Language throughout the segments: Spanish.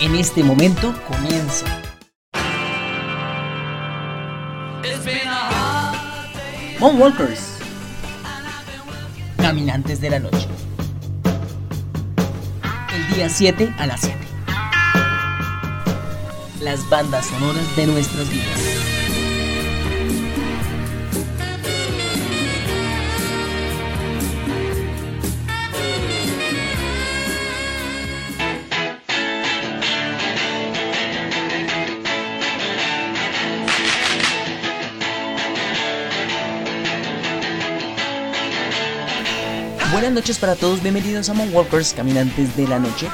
en este momento comienza. Moonwalkers. Caminantes de la noche. El día 7 a las 7. Las bandas sonoras de nuestras vidas. Buenas noches para todos, bienvenidos a Walkers, Caminantes de la Noche.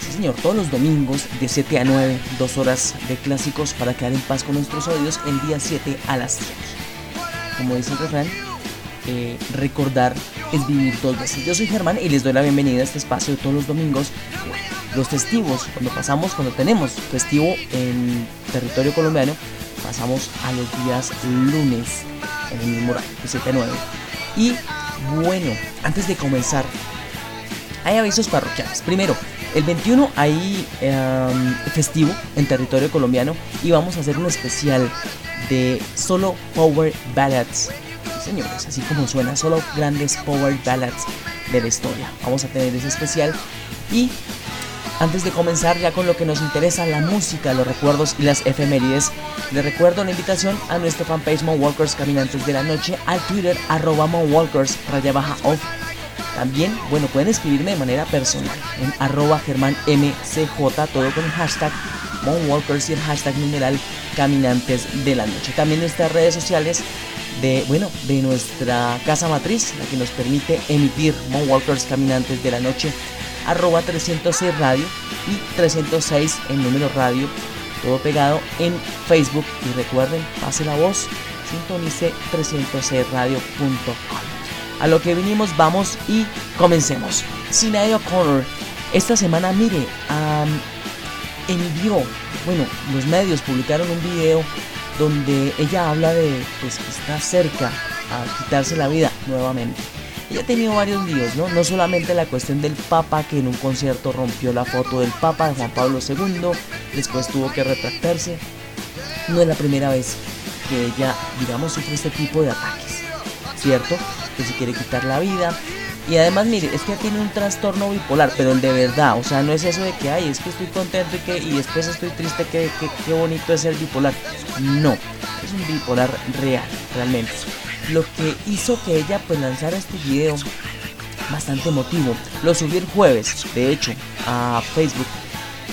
Sí señor, todos los domingos de 7 a 9, dos horas de clásicos para quedar en paz con nuestros oídos el día 7 a las 7. Como dice el refrán, eh, recordar es vivir dos veces. Yo soy Germán y les doy la bienvenida a este espacio todos los domingos. los festivos, cuando pasamos, cuando tenemos festivo en territorio colombiano, pasamos a los días lunes en el mismo horario, de 7 a 9. Y bueno, antes de comenzar, hay avisos parroquiales. Primero, el 21 hay em, festivo en territorio colombiano y vamos a hacer un especial de solo Power Ballads. señores, así como suena, solo grandes Power Ballads de la historia. Vamos a tener ese especial y antes de comenzar ya con lo que nos interesa, la música, los recuerdos y las efemérides, les recuerdo la invitación a nuestro fanpage Walkers Caminantes de la Noche, al Twitter arroba Walkers raya baja off. También, bueno, pueden escribirme de manera personal en arroba germánmcj, todo con hashtag Walkers y el hashtag numeral Caminantes de la Noche. También nuestras redes sociales de, bueno, de nuestra casa matriz, la que nos permite emitir Walkers Caminantes de la Noche arroba 306 radio y 306 en número radio, todo pegado en Facebook. Y recuerden, pase la voz, sintonice 306 radio.com. A lo que vinimos, vamos y comencemos. Sinead O'Connor, esta semana, mire, um, envió, bueno, los medios publicaron un video donde ella habla de pues, que está cerca a quitarse la vida nuevamente. Ella ha tenido varios líos, ¿no? No solamente la cuestión del Papa, que en un concierto rompió la foto del Papa de Juan Pablo II, después tuvo que retractarse. No es la primera vez que ella, digamos, sufre este tipo de ataques, ¿cierto? Que se quiere quitar la vida. Y además, mire, es que tiene un trastorno bipolar, pero el de verdad, o sea, no es eso de que, ay, es que estoy contento y que y después estoy triste, que, qué bonito es ser bipolar. No, es un bipolar real, realmente lo que hizo que ella pues lanzara este video bastante emotivo. Lo subió el jueves, de hecho, a Facebook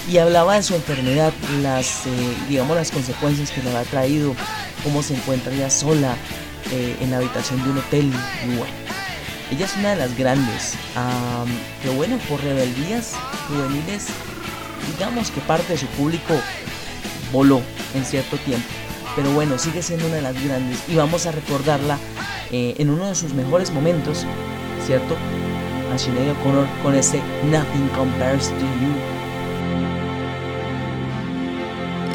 y hablaba de su enfermedad, las eh, digamos las consecuencias que le ha traído, cómo se encuentra ella sola eh, en la habitación de un hotel y. Ella es una de las grandes, que bueno, por rebeldías juveniles, digamos que parte de su público voló en cierto tiempo pero bueno, sigue siendo una de las grandes y vamos a recordarla eh, en uno de sus mejores momentos, ¿cierto? A Sinead O'Connor con ese Nothing Compares to You.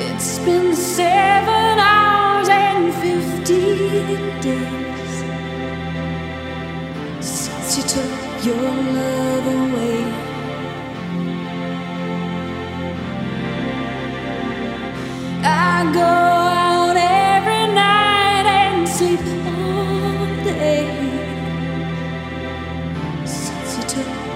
It's been seven hours and fifty days since you took your love away. I go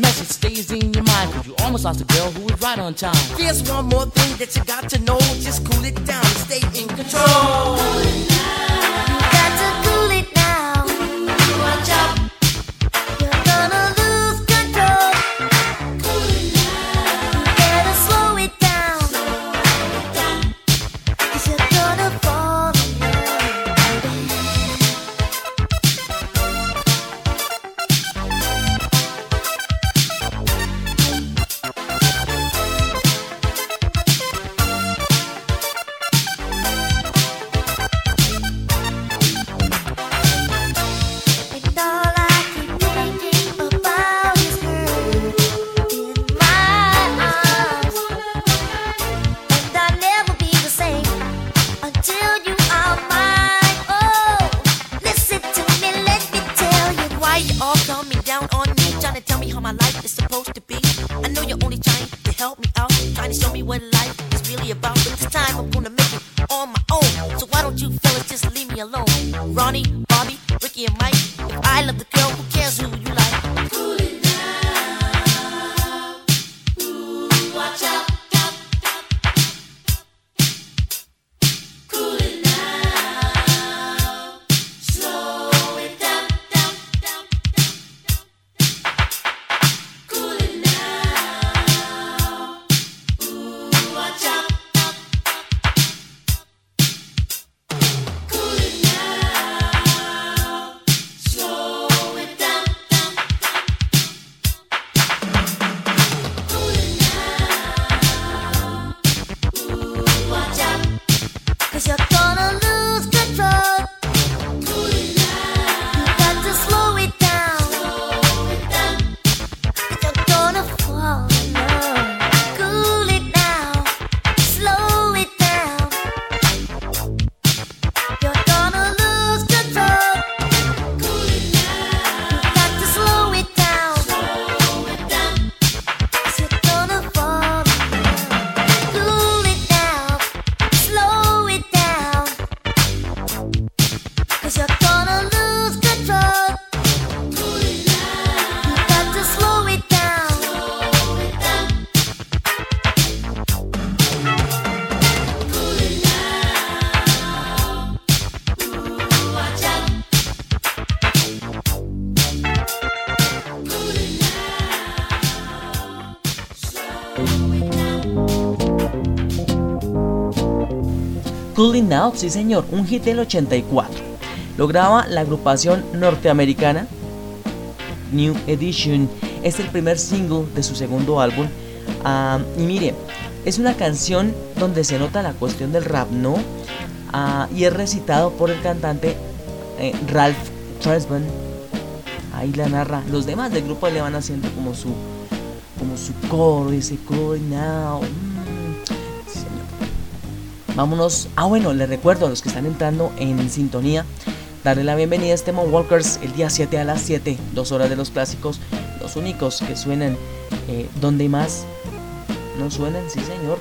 Message stays in your mind. You almost lost a girl who was right on time. There's one more thing that you got to Cooling Out, sí señor, un hit del 84. Lo graba la agrupación norteamericana New Edition. Es el primer single de su segundo álbum. Y mire, es una canción donde se nota la cuestión del rap, ¿no? Ah, y es recitado por el cantante eh, Ralph Tresvant. Ahí la narra. Los demás del grupo le van haciendo como su como su coro, ese cooling out. Vámonos. Ah, bueno, les recuerdo a los que están entrando en sintonía, darle la bienvenida a este Walkers el día 7 a las 7, dos horas de los clásicos, los únicos que suenan eh, donde más no suenan, sí señor.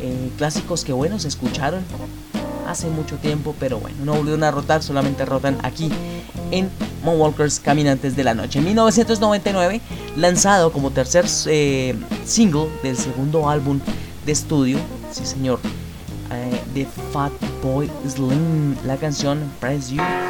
Eh, clásicos que bueno se escucharon hace mucho tiempo, pero bueno, no volvieron a rotar, solamente rotan aquí en Walkers Caminantes de la Noche. En 1999, lanzado como tercer eh, single del segundo álbum de estudio, sí señor, Fat Boy Slim, la canción Press You.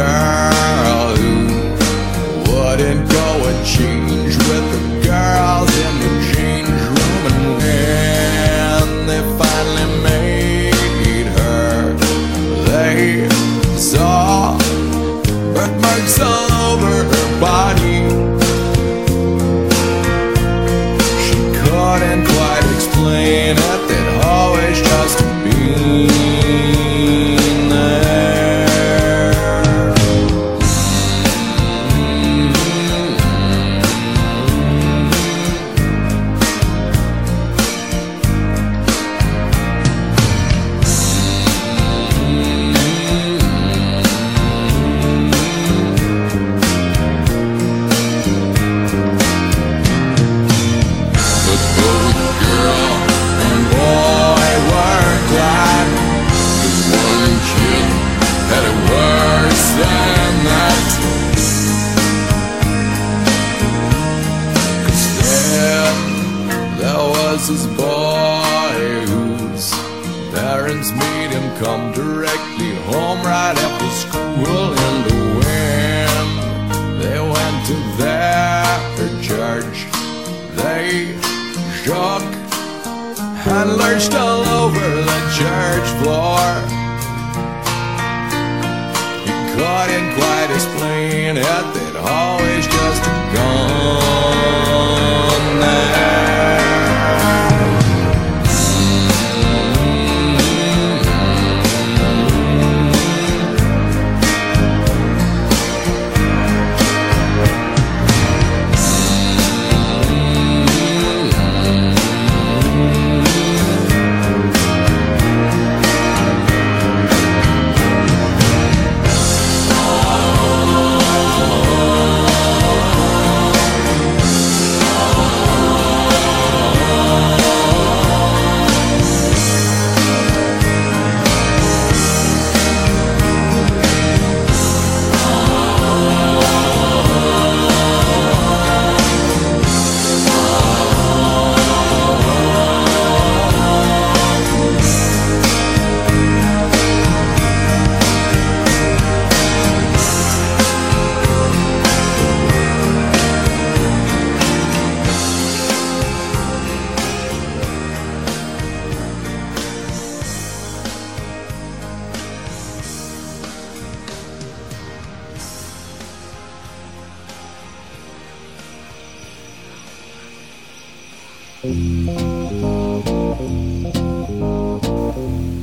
Girl who wouldn't go and change with the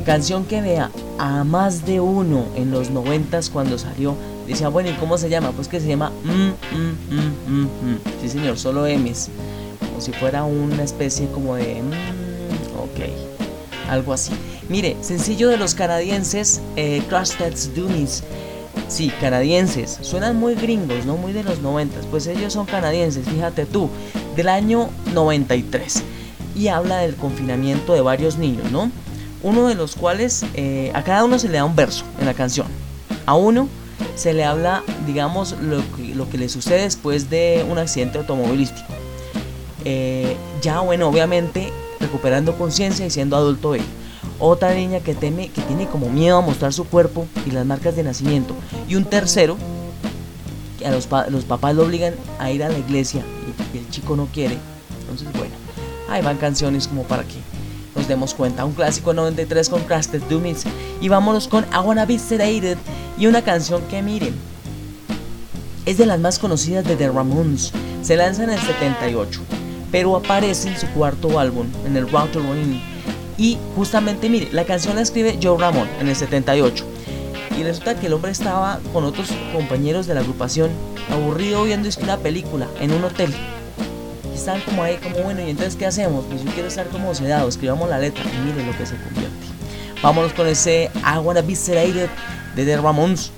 Canción que vea a más de uno en los noventas cuando salió. Decía, bueno, ¿y cómo se llama? Pues que se llama mm, mm, mm, mm, mm. Sí, señor, solo M's. Como si fuera una especie como de... mm, ok. Algo así. Mire, sencillo de los canadienses, eh, Crash Test Dummies. Sí, canadienses. Suenan muy gringos, ¿no? Muy de los noventas. Pues ellos son canadienses, fíjate tú. Del año 93. Y habla del confinamiento de varios niños, ¿no? uno de los cuales eh, a cada uno se le da un verso en la canción. A uno se le habla, digamos, lo que, lo le sucede después de un accidente automovilístico. Eh, ya, bueno, obviamente recuperando conciencia y siendo adulto él. Otra niña que teme, que tiene como miedo a mostrar su cuerpo y las marcas de nacimiento. Y un tercero, a los, pa- los papás lo obligan a ir a la iglesia y, el chico no quiere. Entonces, bueno, ahí van canciones como para que nos demos cuenta. Un clásico 93 con Crusted Dummies. Y vámonos con I Wanna Be Sedated y una canción que miren. Es de las más conocidas de The Ramones. Se lanza en el 78, pero aparece en su cuarto álbum, en el Router Ring. Y justamente, mire, la canción la escribe Joe Ramón en el 78. Y resulta que el hombre estaba con otros compañeros de la agrupación, aburrido viendo una película en un hotel. Y estaban como ahí, como bueno, ¿y entonces qué hacemos? Pues yo quiero estar como sedado, escribamos la letra y mire lo que se convierte. Vámonos con ese I Wanna Be de The Ramones.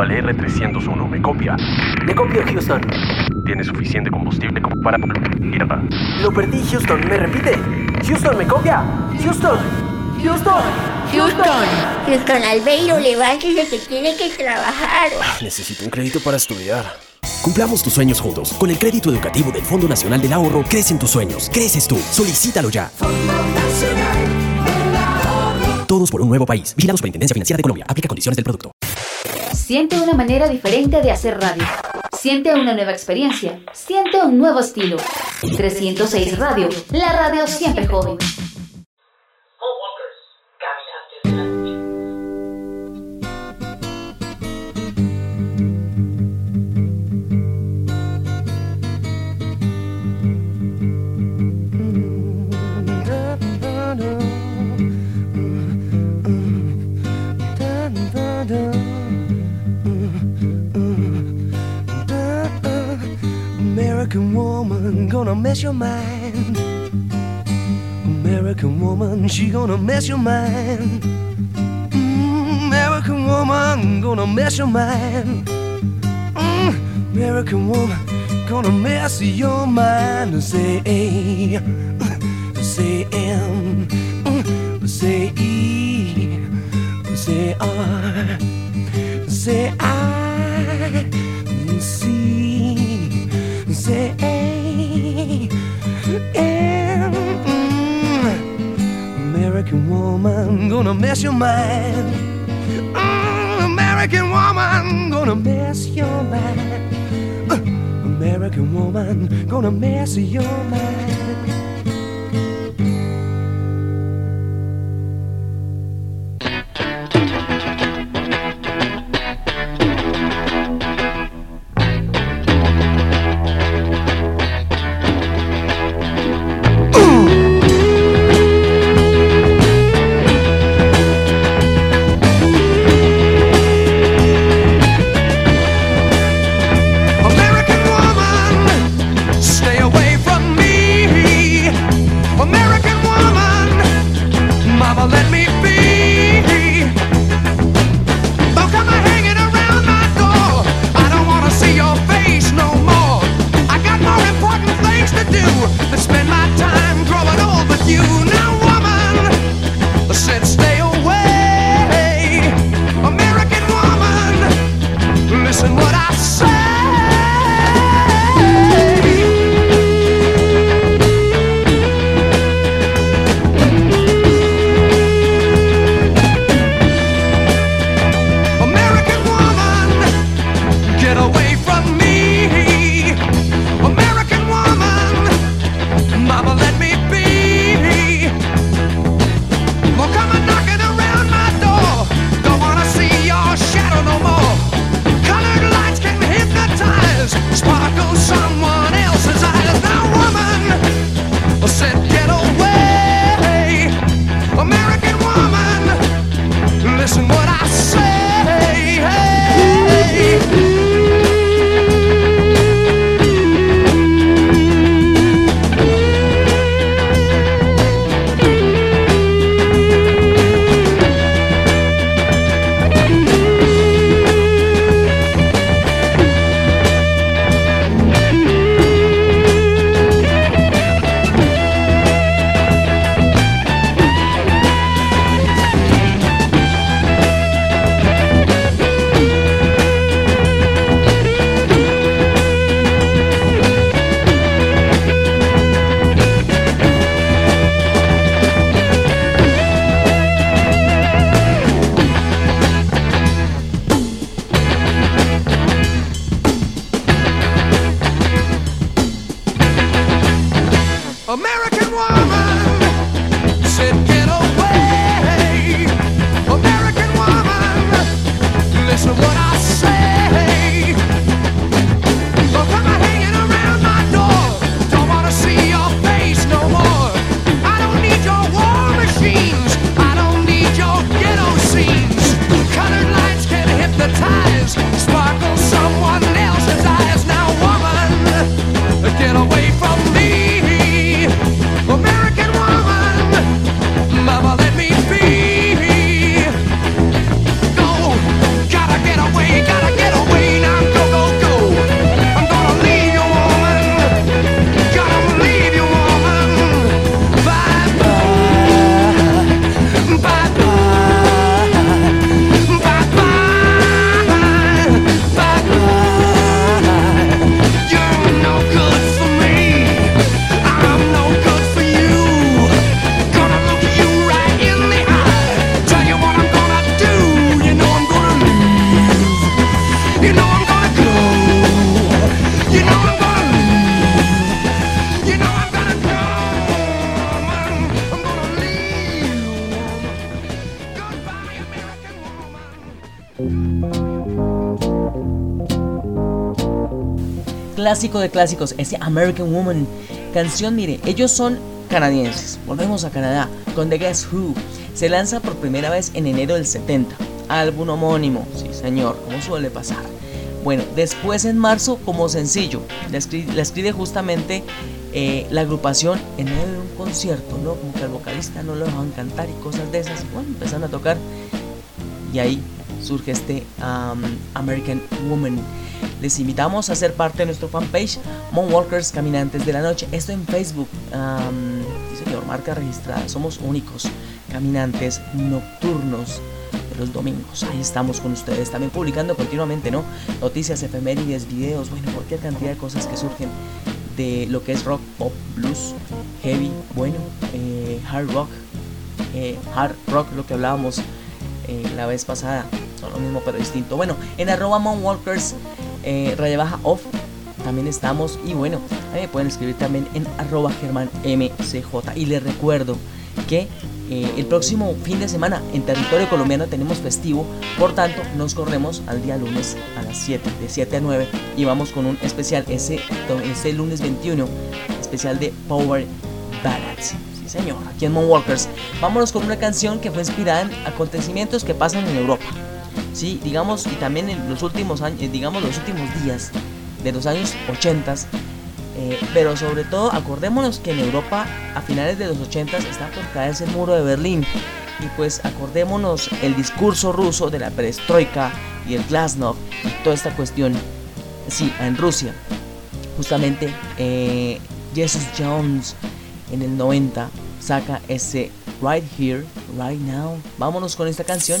Al R301. ¿Me copia? Me copio, Houston. ¿Tiene suficiente combustible como para... Mierda. Lo perdí, Houston. ¿Me repite? Houston, ¿me copia? Houston. Houston. Houston, Houston Albeiro, levántese que tiene que trabajar. Necesito un crédito para estudiar. Cumplamos tus sueños juntos. Con el crédito educativo del Fondo Nacional del Ahorro, crecen tus sueños. Creces tú. Solicítalo ya. Todos por un nuevo país. Vigilamos Superintendencia Financiera de Colombia. Aplica condiciones del producto. Siente una manera diferente de hacer radio. Siente una nueva experiencia. Siente un nuevo estilo. 306 Radio, la radio siempre joven. Mess your mind. American woman, she gonna mess your mind. Mm, American woman gonna mess your mind. Mm, American woman gonna mess your mind. Say A, say M, mm, say E, say R, say I, woman gonna mess your mind. Mm, American woman gonna mess your mind. Uh, American woman gonna mess your mind. Clásico de clásicos, ese American Woman. Canción, mire, ellos son canadienses. Volvemos a Canadá con The Guess Who. Se lanza por primera vez en enero del 70. Álbum homónimo, sí señor, como suele pasar. Bueno, después en marzo como sencillo, la escribe, la escribe justamente eh, la agrupación en medio de un concierto, ¿no? Como que al vocalista no lo dejaban cantar y cosas de esas. Bueno, empezaron a tocar y ahí surge este um, American Woman. Les invitamos a ser parte de nuestro fanpage Moonwalkers Caminantes de la Noche. Esto en Facebook. Um, sí, señor, marca registrada. Somos únicos caminantes nocturnos de los domingos. Ahí estamos con ustedes. También publicando continuamente, ¿no? Noticias, efemérides, videos, bueno, cualquier cantidad de cosas que surgen de lo que es rock, pop, blues, heavy, bueno, eh, hard rock, eh, hard rock, lo que hablábamos eh, la vez pasada. Son lo mismo pero distinto. Bueno, en arroba eh, raya baja off, también estamos. Y bueno, ahí me pueden escribir también en arroba Germán MCJ. Y les recuerdo que eh, el próximo fin de semana en territorio colombiano tenemos festivo, por tanto nos corremos al día lunes a las 7, de 7 a 9 y vamos con un especial ese, ese lunes 21, especial de Power Ballads. Sí señor, aquí en Moonwalkers. Vámonos con una canción que fue inspirada en acontecimientos que pasan en Europa. Sí, digamos, y también en los últimos años, eh, digamos los últimos días de los años 80 eh, pero sobre todo acordémonos que en Europa a finales de los 80 está por caerse el muro de Berlín y pues acordémonos el discurso ruso de la perestroika y el glasnost y toda esta cuestión sí en Rusia justamente eh, Jesus Jones en el 90 saca ese Right Here, Right Now. Vámonos con esta canción.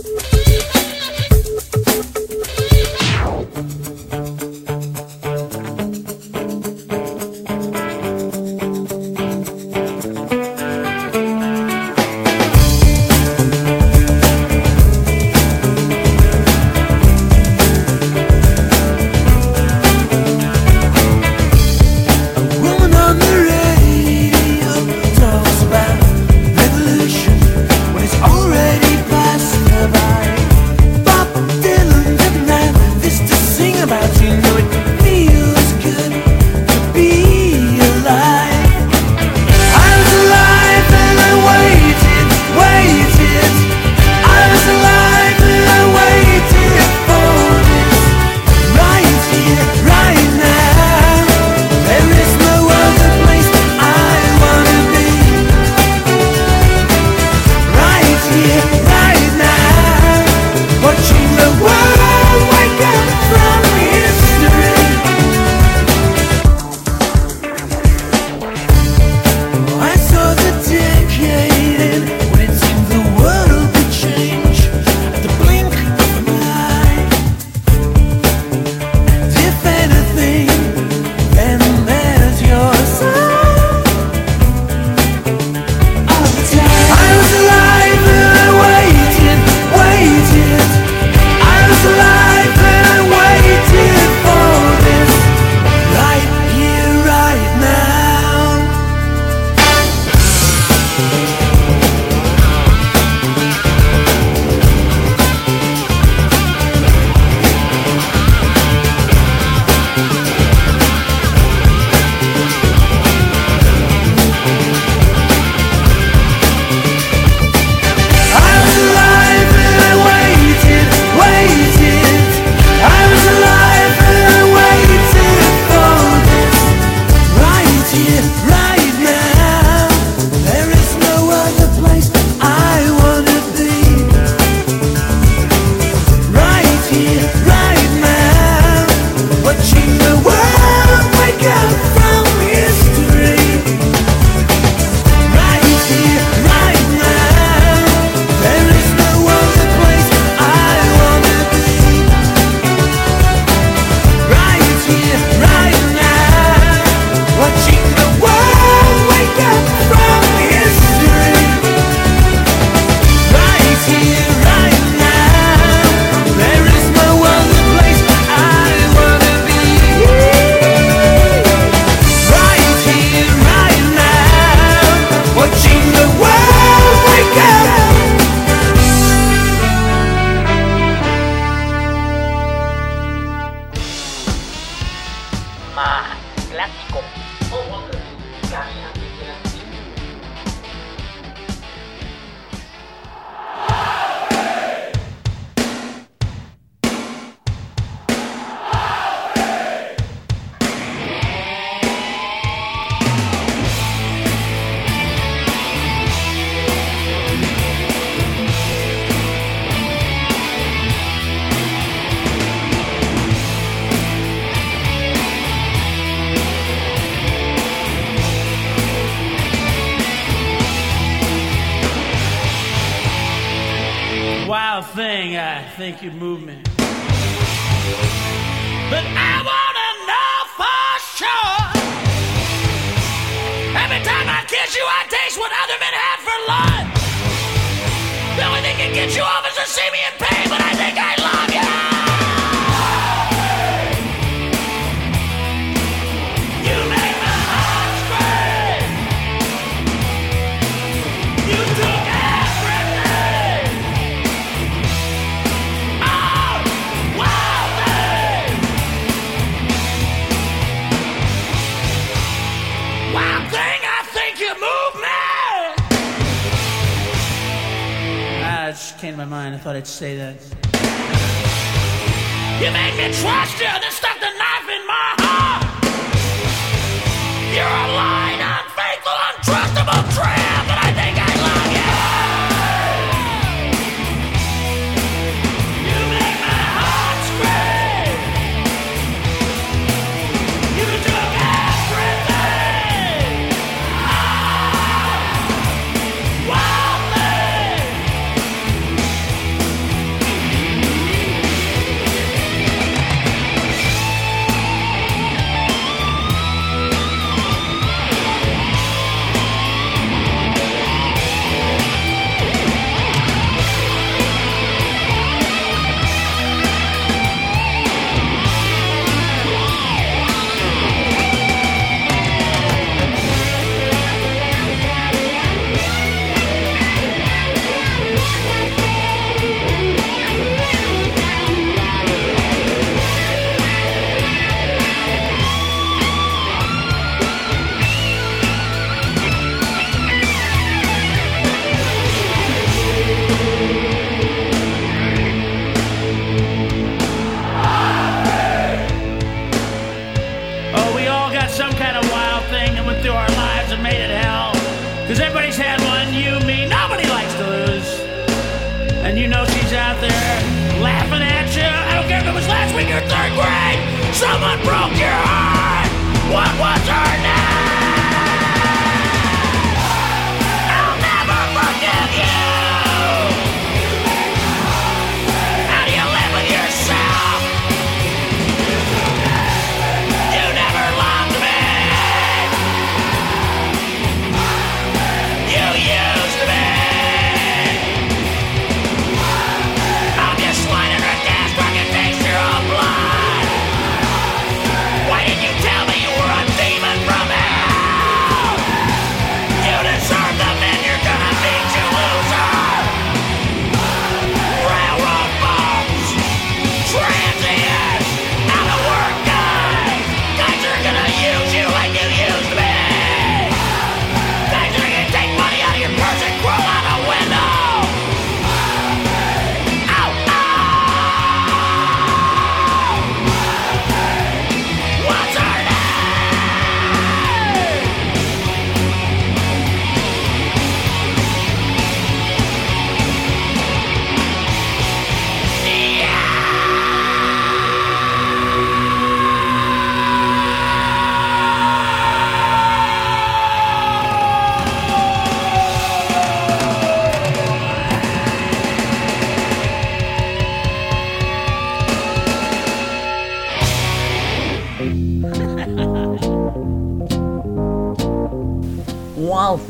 Someone broke your heart. What was her name?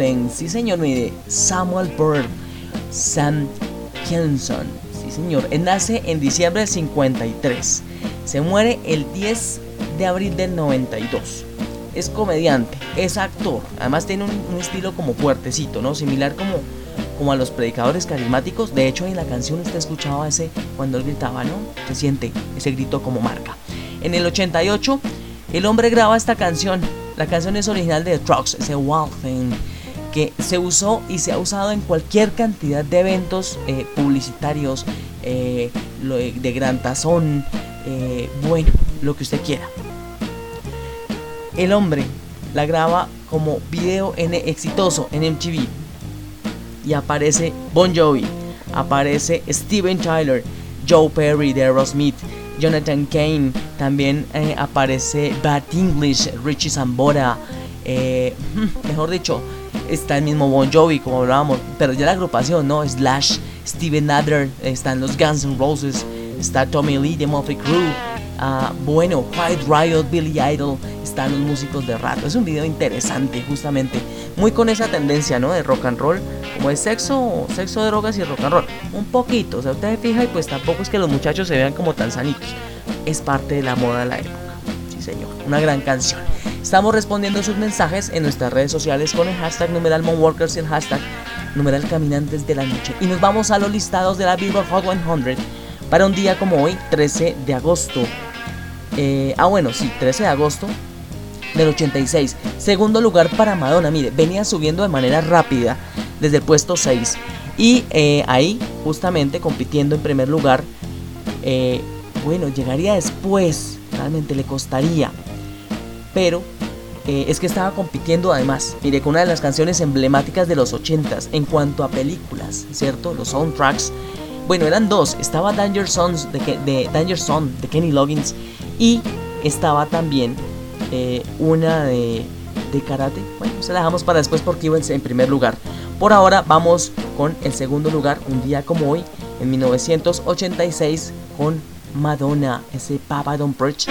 Sí señor, mire, Samuel Bird, Sam Kinson, sí señor, él nace en diciembre del 53, se muere el 10 de abril del 92, es comediante, es actor, además tiene un, un estilo como fuertecito, ¿no? Similar como, como a los predicadores carismáticos, de hecho en la canción usted escuchaba ese, cuando él gritaba, ¿no? Se siente ese grito como marca. En el 88, el hombre graba esta canción. La canción es original de The Trucks, ese Wild Thing, que se usó y se ha usado en cualquier cantidad de eventos eh, publicitarios, eh, lo de, gran tazón, eh, bueno, lo que usted quiera. El hombre la graba como video en exitoso en MTV y aparece Bon Jovi, aparece Steven Tyler, Joe Perry de Aerosmith, Jonathan Kane, también eh, aparece Bad English, Richie Zambora, eh, mejor dicho, está el mismo Bon Jovi, como hablábamos, pero ya la agrupación, ¿no? Slash, Steven Adler, están los Guns N' Roses, está Tommy Lee de Motley Crue, ah, bueno, Quiet Riot, Billy Idol, están los músicos de rato. Es un video interesante, justamente, muy con esa tendencia, ¿no? De rock and roll, como de sexo, sexo, drogas y rock and roll. Un poquito, o sea, usted se fija y pues tampoco es que los muchachos se vean como tan sanitos. Es parte de la moda de la época. Señor, una gran canción. Estamos respondiendo sus mensajes en nuestras redes sociales con el hashtag numeral Monworkers y el hashtag numeral Caminantes de la Noche. Y nos vamos a los listados de la Billboard Hot 100 para un día como hoy, 13 de agosto. Eh, ah, bueno, sí, 13 de agosto del 86. Segundo lugar para Madonna. Mire, venía subiendo de manera rápida desde el puesto 6. Y eh, ahí, justamente, compitiendo en primer lugar. eh, bueno, llegaría después. Le costaría. Pero eh, es que estaba compitiendo además. Mire, con una de las canciones emblemáticas de los 80s en cuanto a películas, ¿cierto? Los soundtracks. Bueno, eran dos. Estaba Danger Sons de, Danger Zone de Kenny Loggins. Y estaba también eh, una de, de karate. Bueno, se la dejamos para después porque iba en primer lugar. Por ahora vamos con el segundo lugar, un día como hoy, en 1986, con Madonna, ese Papa Don't Preach.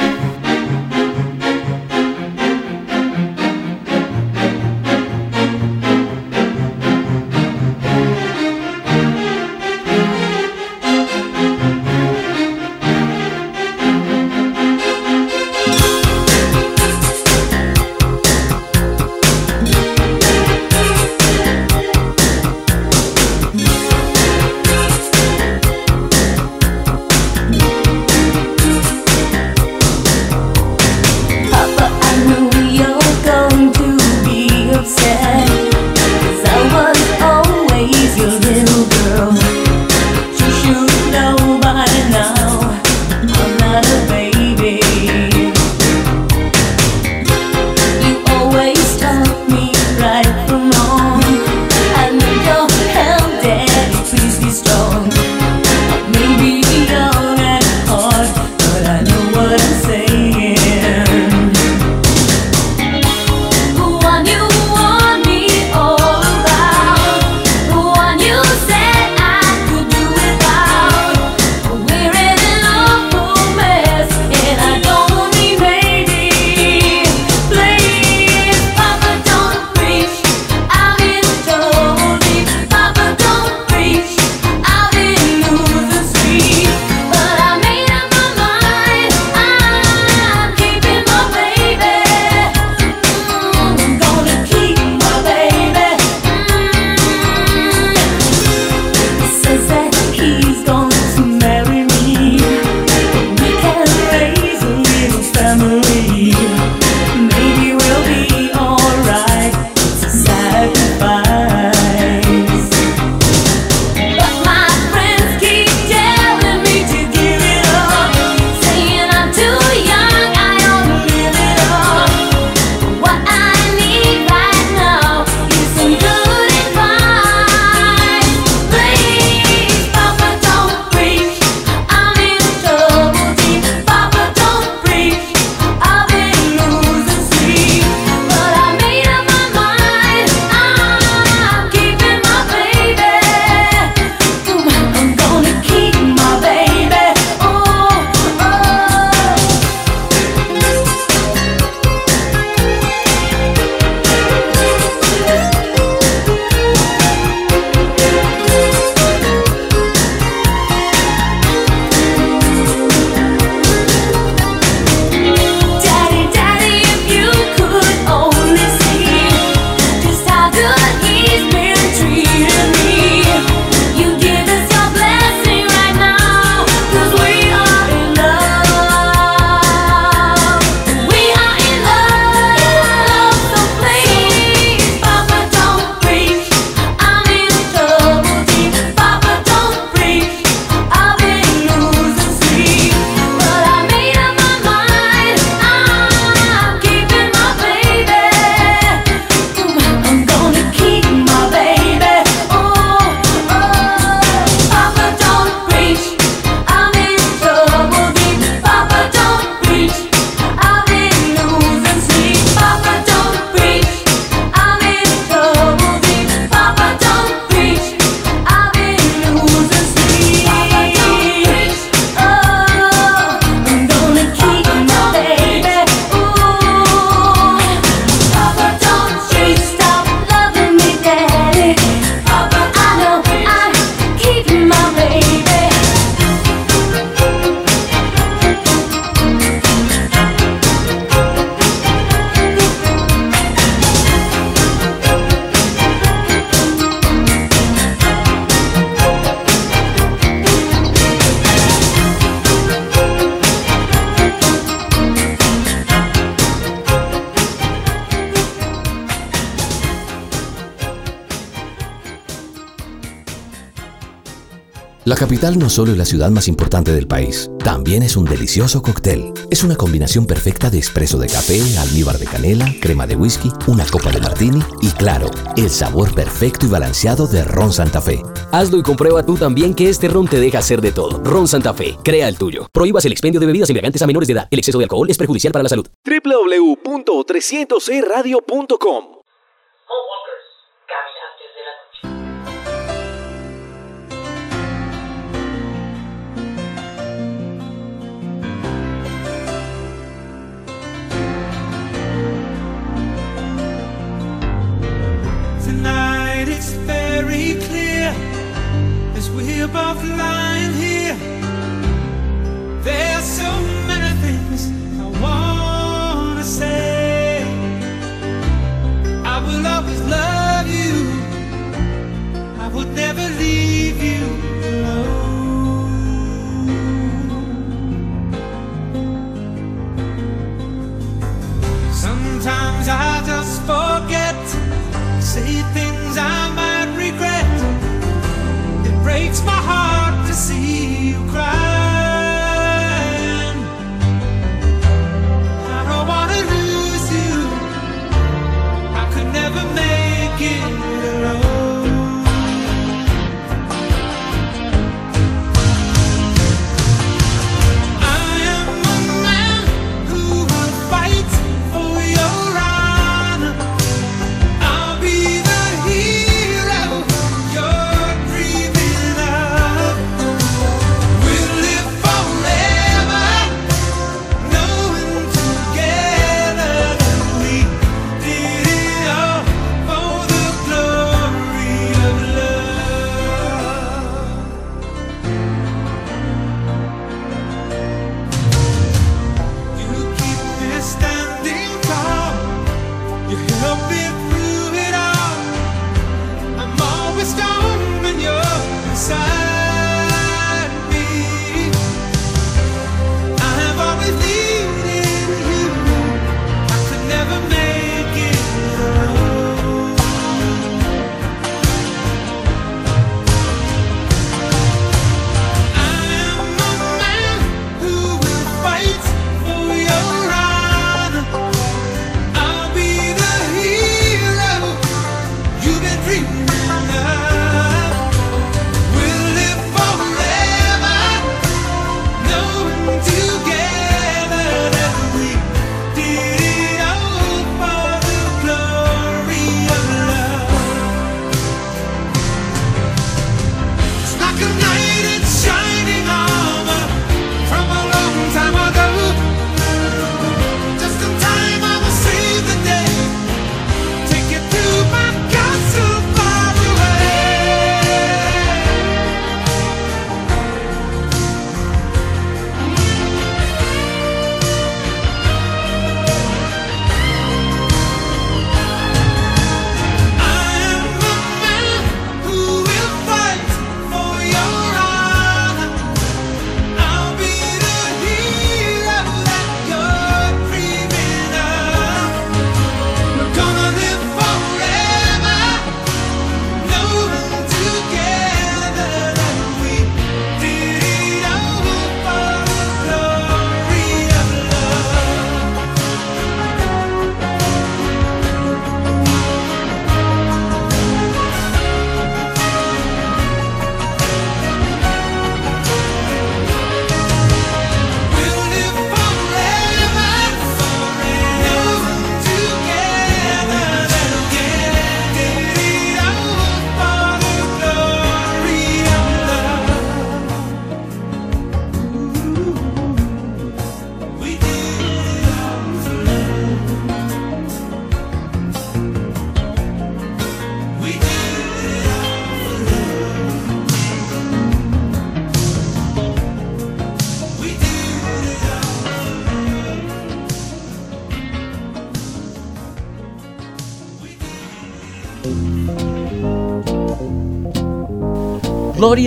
Capital no solo es la ciudad más importante del país, también es un delicioso cóctel. Es una combinación perfecta de espresso de café, almíbar de canela, crema de whisky, una copa de martini y claro, el sabor perfecto y balanceado de ron Santa Fe. Hazlo y comprueba tú también que este ron te deja hacer de todo. Ron Santa Fe, crea el tuyo. Prohíbas el expendio de bebidas embriagantes a menores de edad. El exceso de alcohol es perjudicial para la salud. www.306radio.com both lying here. There's so many things I wanna say. I will always love you. I would never my heart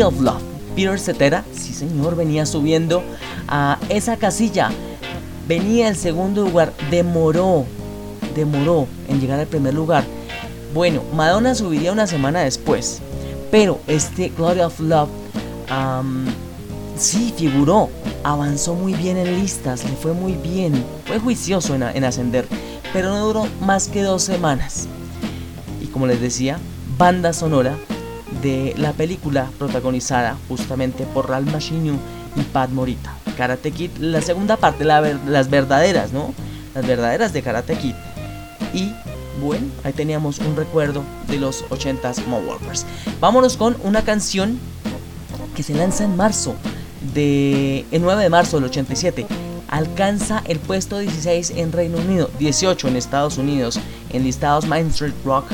Of Love. Peter Cetera, sí señor, venía subiendo a esa casilla. Venía el segundo lugar, demoró, demoró en llegar al primer lugar. Bueno, Madonna subiría una semana después, pero este Glory of Love am, sí figuró, avanzó muy bien en listas, le fue muy bien, fue juicioso en, en ascender, pero no duró más que dos semanas. Y como les decía, banda sonora de la película protagonizada justamente por Ralph Machinio y Pat Morita. Karate Kid, la segunda parte, la las verdaderas, ¿no? Las verdaderas de Karate Kid. Y bueno, ahí teníamos un recuerdo de los 80s Moonwalkers. Vámonos con una canción que se lanza en marzo, de, el 9 de marzo del 87. Alcanza el puesto 16 en Reino Unido, 18 en Estados Unidos, en listados Main Street Rock.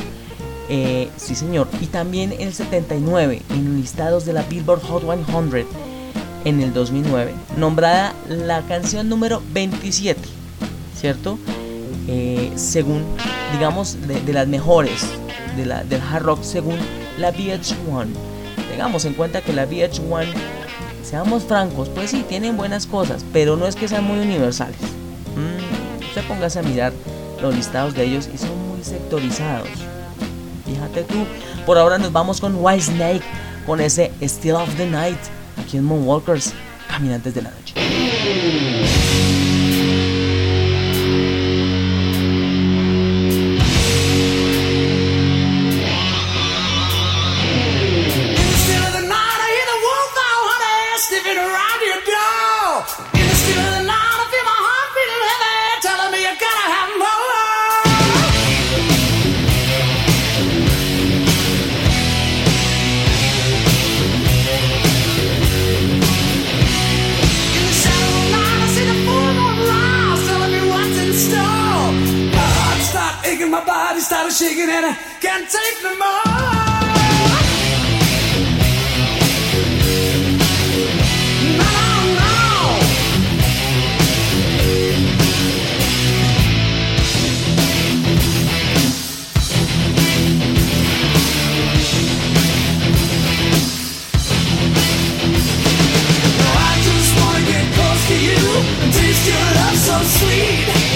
Eh, sí, señor. Y también el 79 en listados de la Billboard Hot 100 en el 2009. Nombrada la canción número 27, ¿cierto? Eh, según, digamos, de, las mejores de la, del hard rock, según la VH1. Tengamos en cuenta que la VH1, seamos francos, pues sí, tienen buenas cosas, pero no es que sean muy universales. Mm, usted póngase a mirar los listados de ellos y son muy sectorizados. Fíjate tú, por ahora nos vamos con White Snake, con ese Still of the Night, aquí en Moonwalkers, Caminantes de la Noche. Started shaking, and I can't take no more. I just wanna get close to you taste your love so sweet.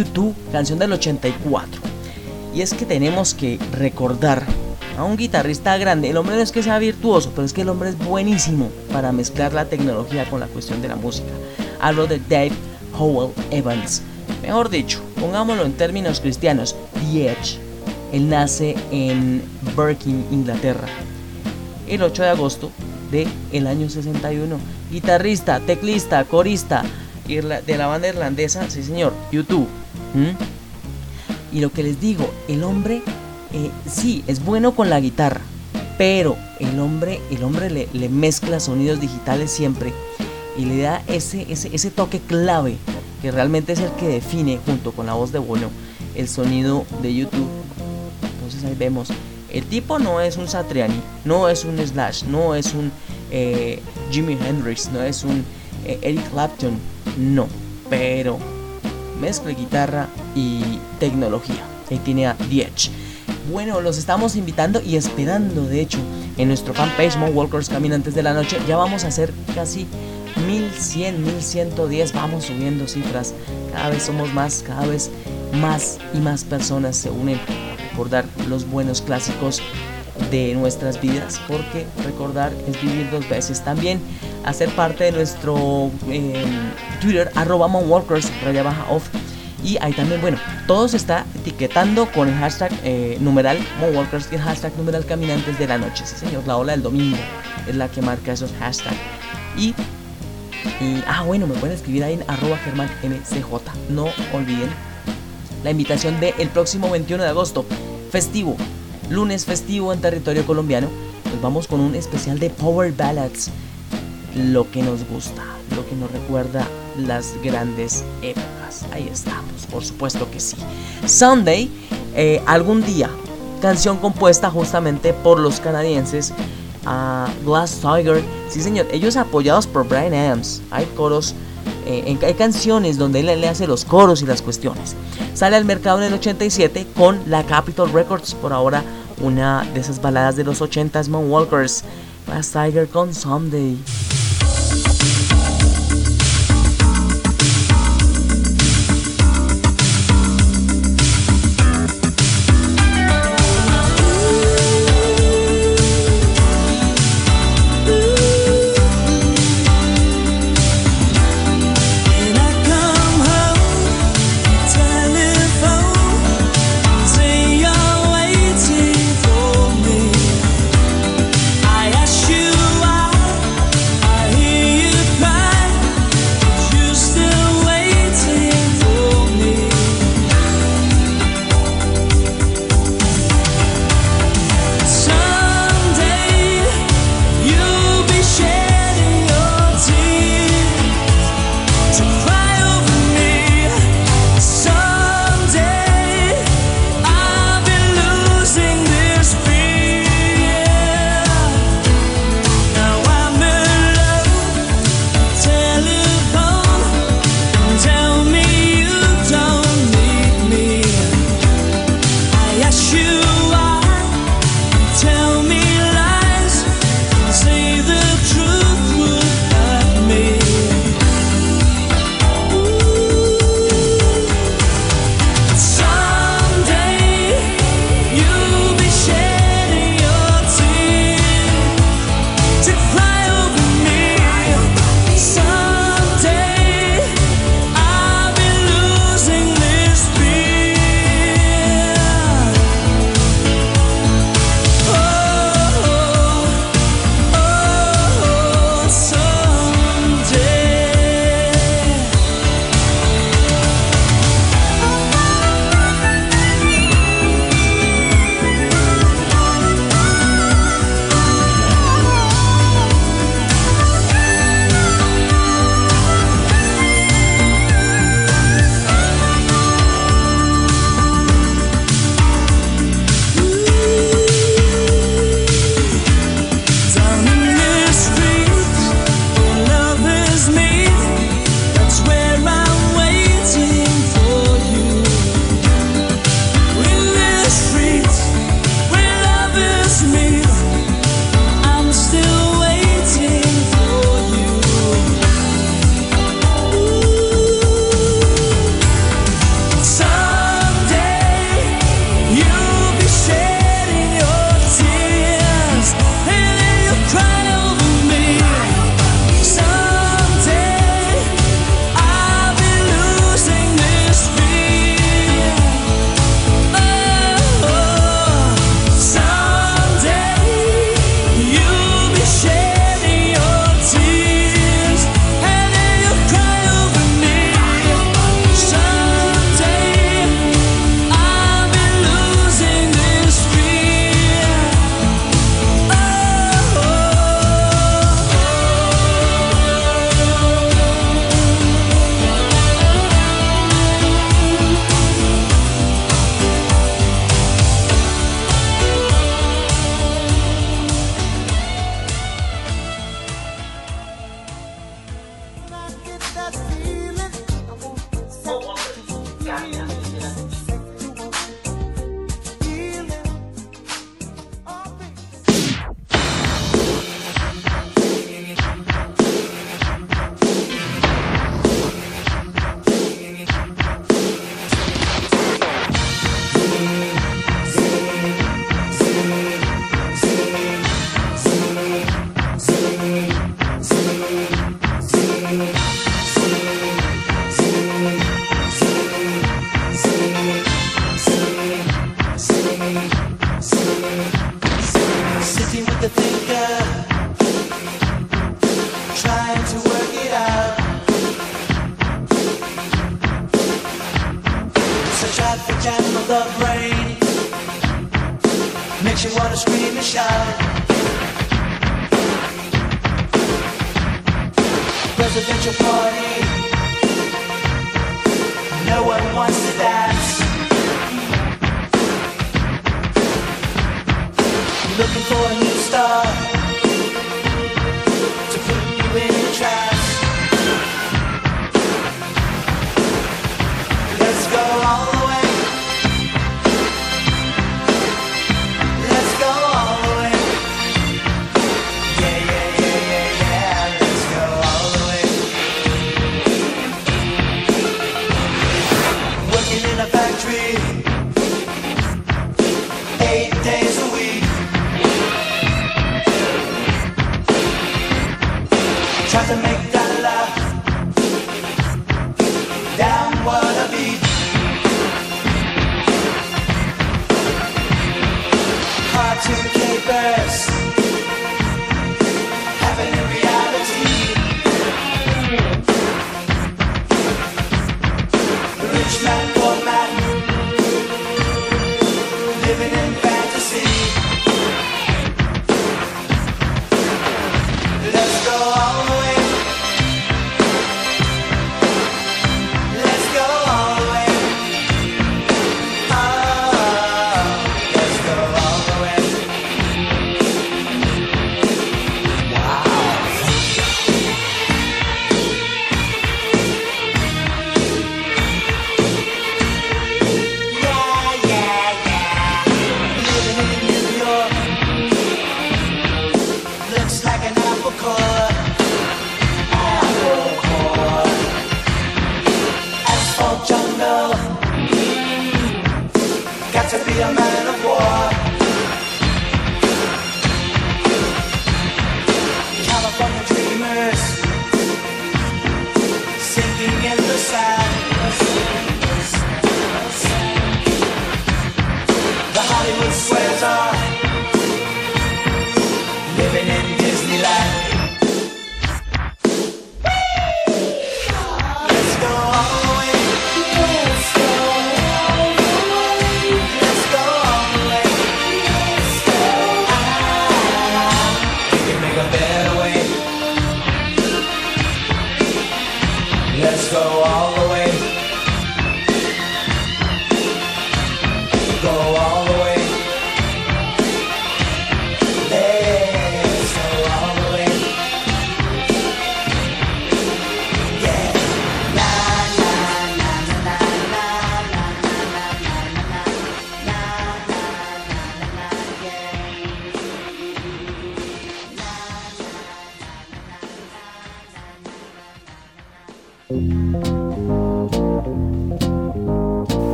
U2, canción del 84. Y es que tenemos que recordar a un guitarrista grande. El hombre no es que sea virtuoso, pero es que el hombre es buenísimo para mezclar la tecnología con la cuestión de la música. Hablo de Dave Howell Evans. Mejor dicho, pongámoslo en términos cristianos, The Edge. Él nace en Birkin, Inglaterra, el 8 de agosto el año 61. Guitarrista, teclista, corista de la banda irlandesa, sí señor, YouTube. Y lo que les digo, el hombre eh, sí es bueno con la guitarra, pero el hombre, el hombre le, mezcla sonidos digitales siempre y le da ese, ese, ese toque clave que realmente es el que define junto con la voz de Bono el sonido de YouTube. Entonces ahí vemos, el tipo no es un Satriani, no es un Slash, no es un eh, Jimi Hendrix, no es un eh, Eric Clapton, no, pero mezcla guitarra y tecnología. Ahí tiene a Edge. Bueno, los estamos invitando y esperando, de hecho, en nuestro fanpage Walkers Caminantes de la Noche. Ya vamos a hacer casi 1100, 1110. Vamos subiendo cifras. Cada vez somos más, cada vez más y más personas se unen a recordar los buenos clásicos de nuestras vidas, porque recordar es vivir dos veces. También hacer parte de nuestro eh, Twitter, arroba Walkers, raya baja off. Y ahí también, bueno, todo se está etiquetando con el hashtag eh, numeral Walkers y el hashtag numeral Caminantes de la Noche. Sí, señor, la ola del domingo es la que marca esos hashtags. Y, ah, bueno, me pueden escribir ahí en arroba Germán MCJ. No olviden la invitación del próximo 21 de agosto, festivo, lunes festivo en territorio colombiano. Nos vamos con un especial de Power Ballads, lo que nos gusta, lo que nos recuerda las grandes épocas. Ahí estamos, por supuesto que sí. Sunday, eh, algún día, canción compuesta justamente por los canadienses a Glass Tiger. Sí, señor, ellos apoyados por Brian Adams. Hay coros, eh, en- hay canciones donde él le hace los coros y las cuestiones. Sale al mercado en el 87 con la Capitol Records. Por ahora, una de esas baladas de los 80s, Walkers. Glass Tiger con Someday.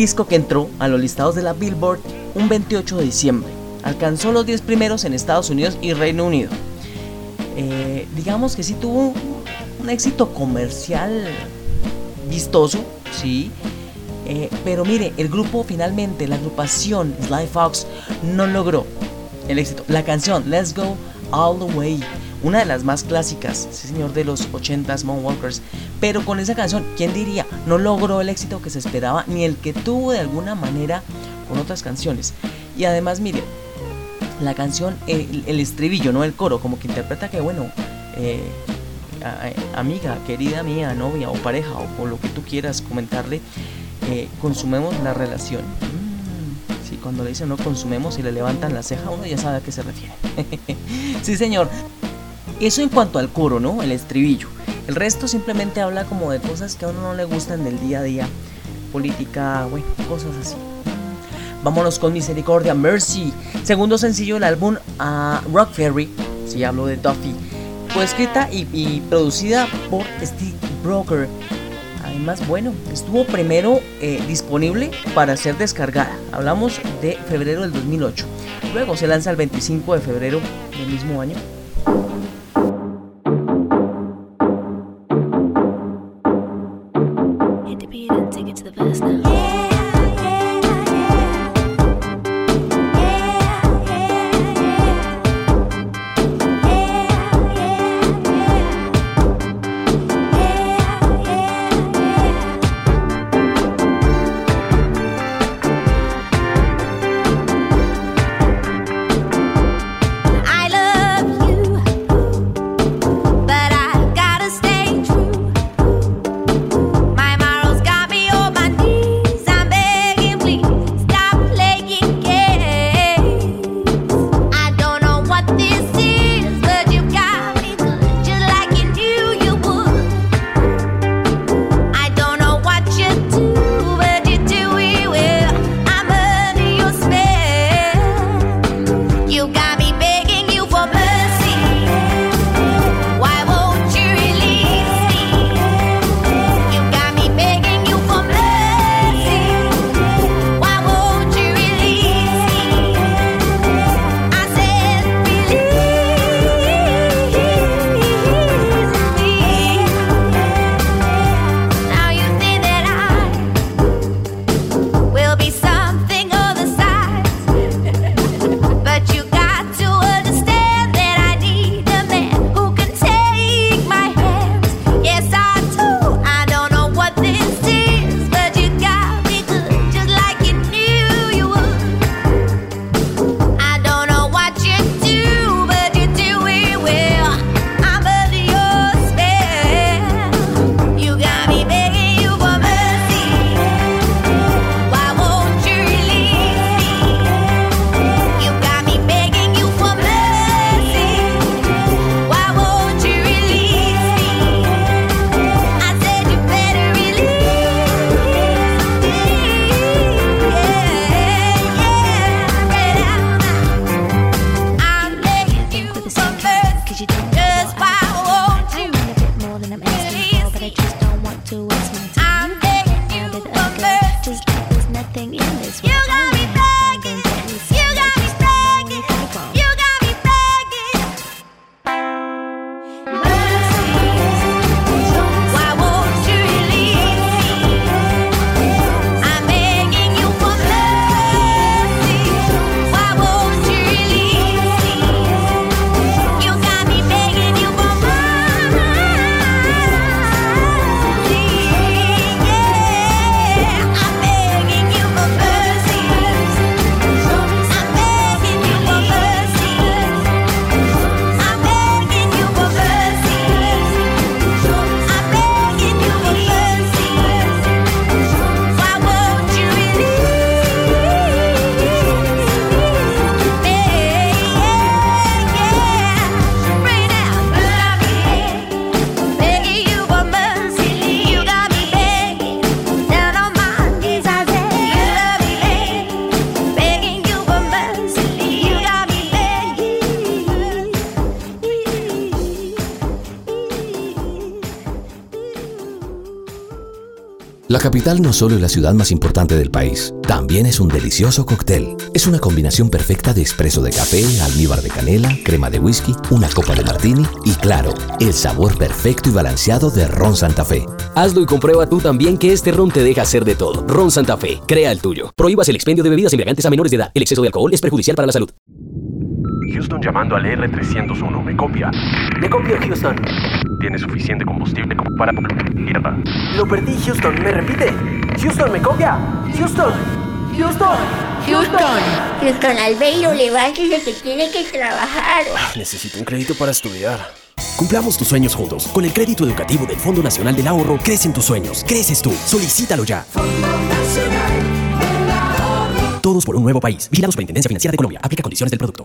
Disco que entró a los listados de la Billboard un 28 de diciembre. Alcanzó los 10 primeros en Estados Unidos y Reino Unido. Eh, digamos que sí tuvo un éxito comercial vistoso, sí. Eh, pero mire, el grupo finalmente, la agrupación Sly Fox, no logró el éxito. La canción Let's Go All the Way, una de las más clásicas, sí señor, de los 80s Moonwalkers. Pero con esa canción, ¿quién diría? No logró el éxito que se esperaba, ni el que tuvo de alguna manera con otras canciones. Y además, mire, la canción, el, estribillo, no el coro, como que interpreta que, bueno, eh, amiga, querida mía, novia o pareja, o por lo que tú quieras comentarle, eh, consumemos la relación. Mm, sí, cuando le dicen no consumemos y le levantan la ceja, uno ya sabe a qué se refiere. sí, señor. Eso en cuanto al coro, ¿no? El estribillo. El resto simplemente habla como de cosas que a uno no le gustan del día a día. Política, bueno, cosas así. Vámonos con Misericordia Mercy, segundo sencillo del álbum a Rock Ferry, si hablo de Duffy. Fue escrita y, y producida por Steve Broker. Además, bueno, estuvo primero eh, disponible para ser descargada. Hablamos de febrero del 2008. Luego se lanza el 25 de febrero del mismo año. capital no solo es la ciudad más importante del país, también es un delicioso cóctel. Es una combinación perfecta de espresso de café, almíbar de canela, crema de whisky, una copa de martini y claro, el sabor perfecto y balanceado de Ron Santa Fe. Hazlo y comprueba tú también que este ron te deja hacer de todo. Ron Santa Fe, crea el tuyo. Prohíbas el expendio de bebidas embriagantes a menores de edad. El exceso de alcohol es perjudicial para la salud. Houston llamando al R301. Me copia. Me copia, Houston tiene suficiente combustible como para mierda. Lo perdí, Houston. ¿Me repite? Houston, ¿me copia? Houston. Houston. Houston. Houston Albeiro, levántese que tiene que trabajar. Ah, necesito un crédito para estudiar. Cumplamos tus sueños juntos. Con el crédito educativo del Fondo Nacional del Ahorro, crecen tus sueños. Creces tú. Solicítalo ya. Fondo Nacional del Ahorro. Todos por un nuevo país. Vigilado Superintendencia Financiera de Colombia. Aplica condiciones del producto.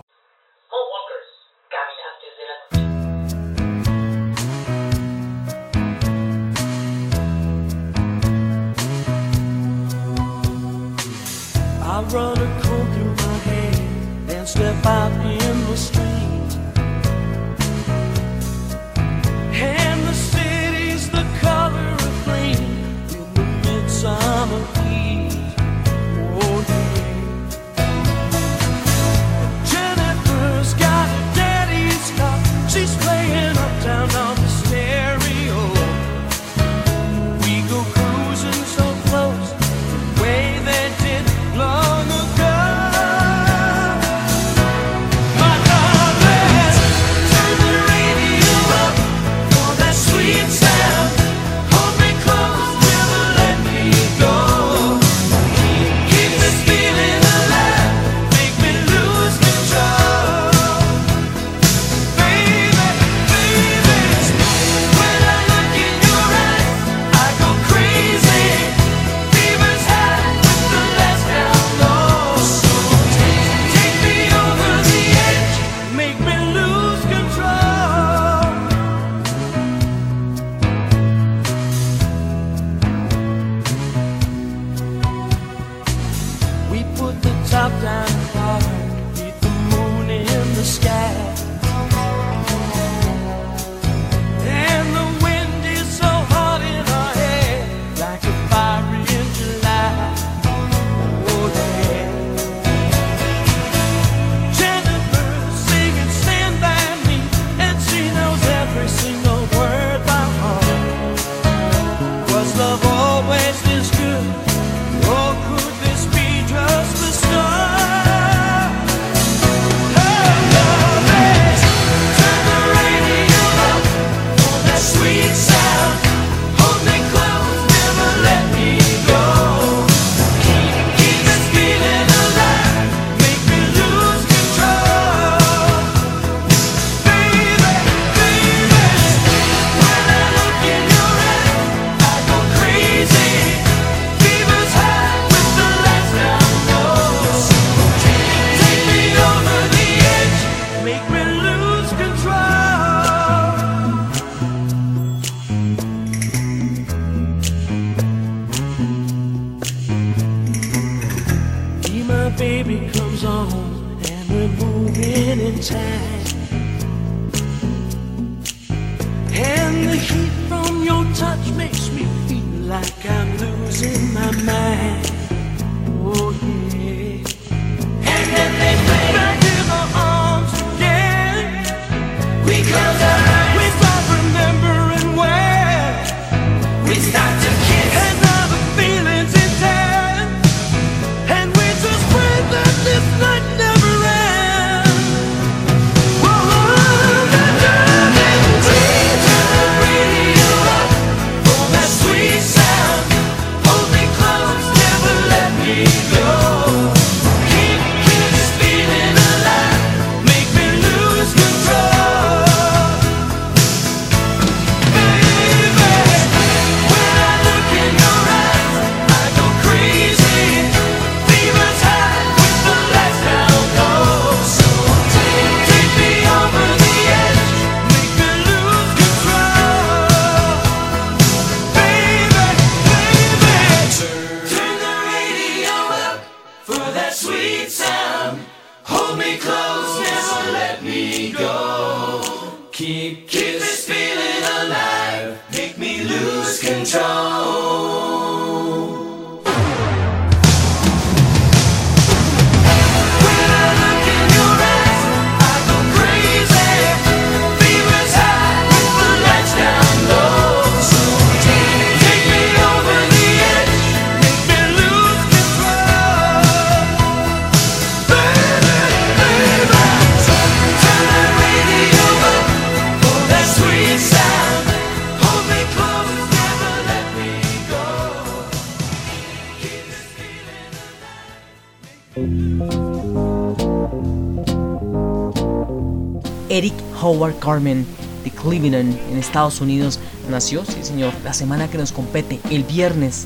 Howard Carmen de Cleveland en Estados Unidos nació, sí señor, la semana que nos compete, el viernes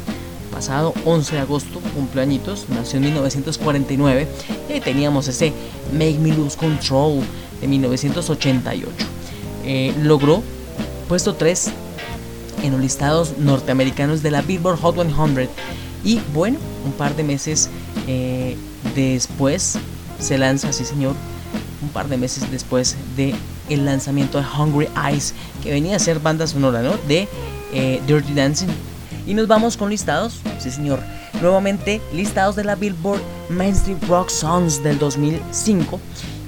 pasado 11 de agosto, cumpleañitos, nació en 1949 y teníamos ese Make Me Lose Control de 1988. Eh, logró puesto 3 en los listados norteamericanos de la Billboard Hot 100 y bueno, un par de meses eh, después se lanza, sí señor, un par de meses después de el lanzamiento de Hungry Eyes, que venía a ser banda sonora ¿no? de eh, Dirty Dancing. Y nos vamos con listados, sí señor, nuevamente listados de la Billboard Mainstream Rock Songs del 2005.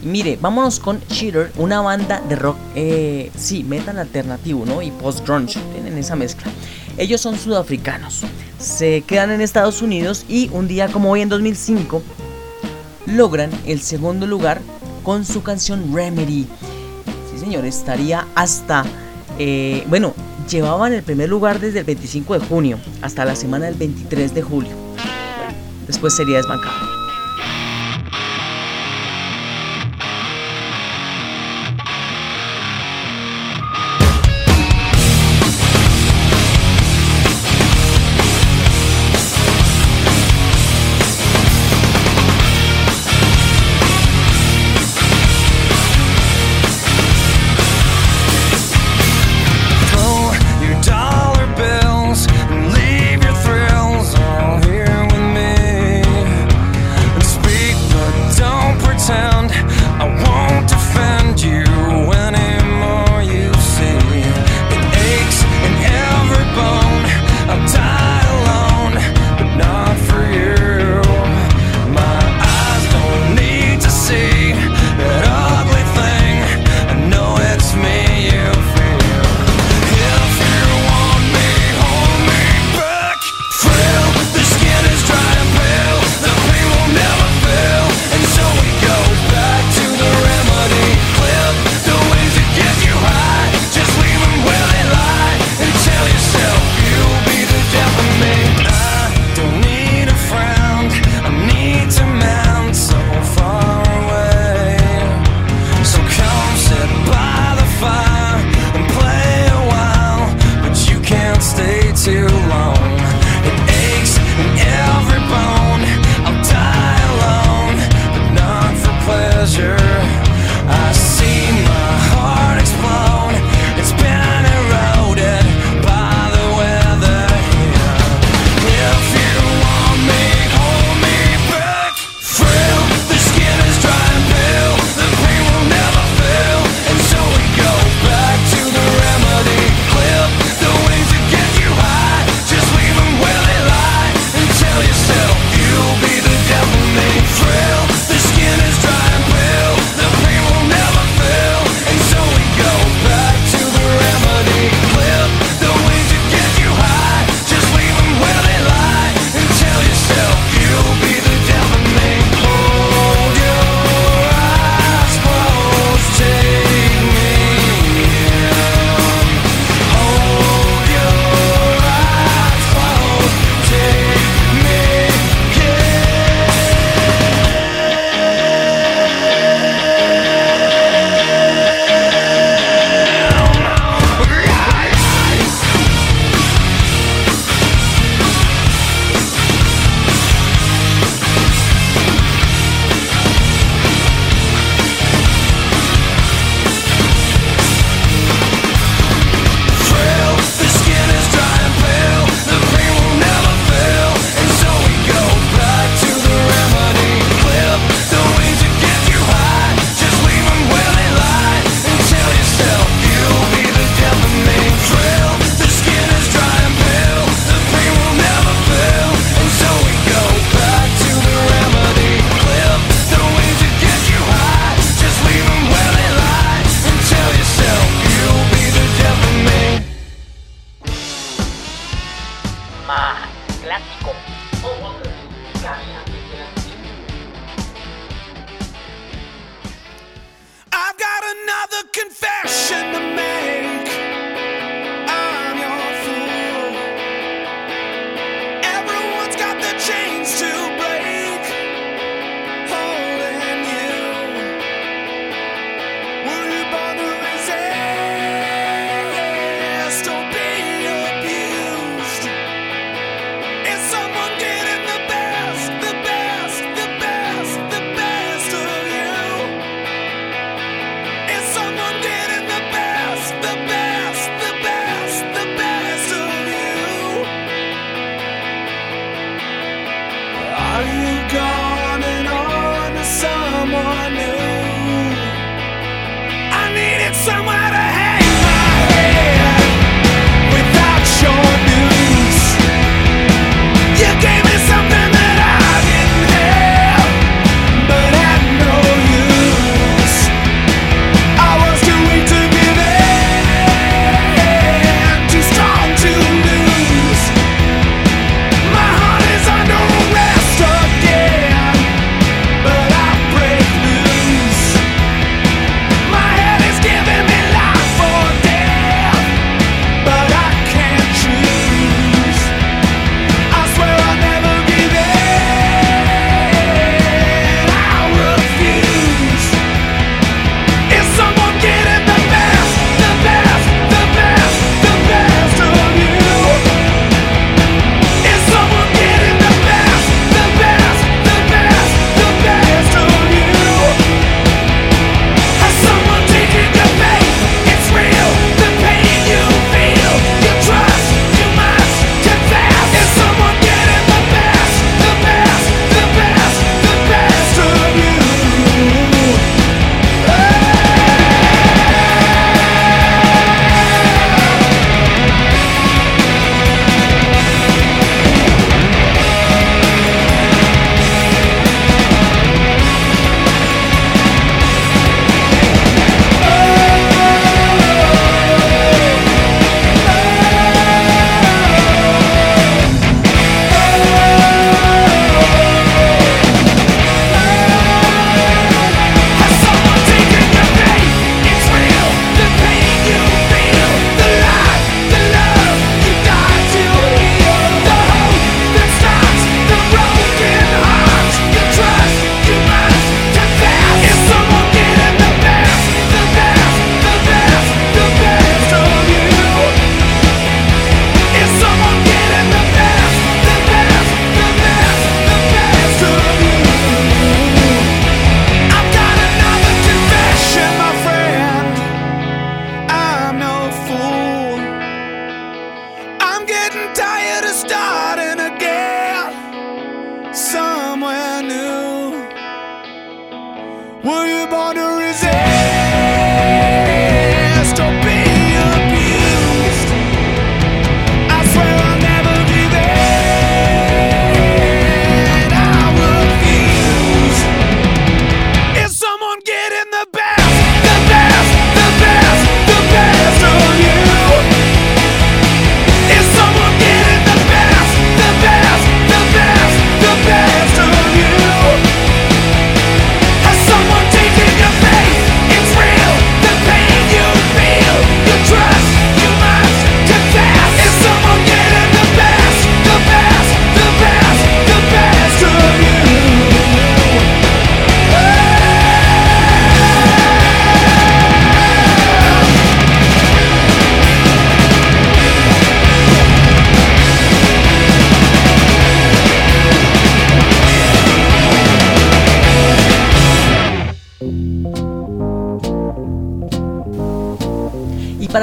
Y mire, vámonos con Cheater, una banda de rock, eh, sí, metal alternativo, ¿no? Y post-grunge, tienen esa mezcla. Ellos son sudafricanos, se quedan en Estados Unidos y un día como hoy en 2005 logran el segundo lugar con su canción Remedy. Señor, estaría hasta. eh, bueno, llevaban el primer lugar desde el 25 de junio hasta la semana del 23 de julio. Después sería desbancado.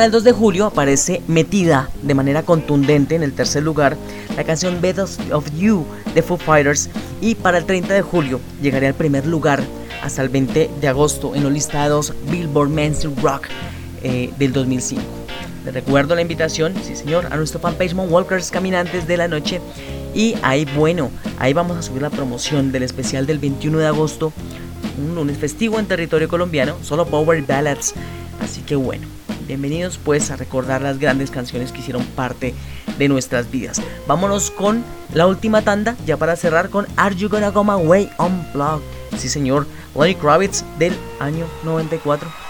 el 2 de julio aparece metida de manera contundente en el tercer lugar la canción Bed of You de Foo Fighters y para el 30 de julio llegaría al primer lugar hasta el 20 de agosto en los listados Billboard Mainstream Rock eh, del 2005. Les recuerdo la invitación, sí señor, a nuestro fanpage Walkers Caminantes de la Noche y ahí bueno, ahí vamos a subir la promoción del especial del 21 de agosto, un lunes festivo en territorio colombiano, solo Power Ballads, así que bueno. Bienvenidos pues a recordar las grandes canciones que hicieron parte de nuestras vidas. Vámonos con la última tanda, ya para cerrar con Are You Gonna Go My Way Unplugged. Sí señor, Lenny Kravitz del año 94.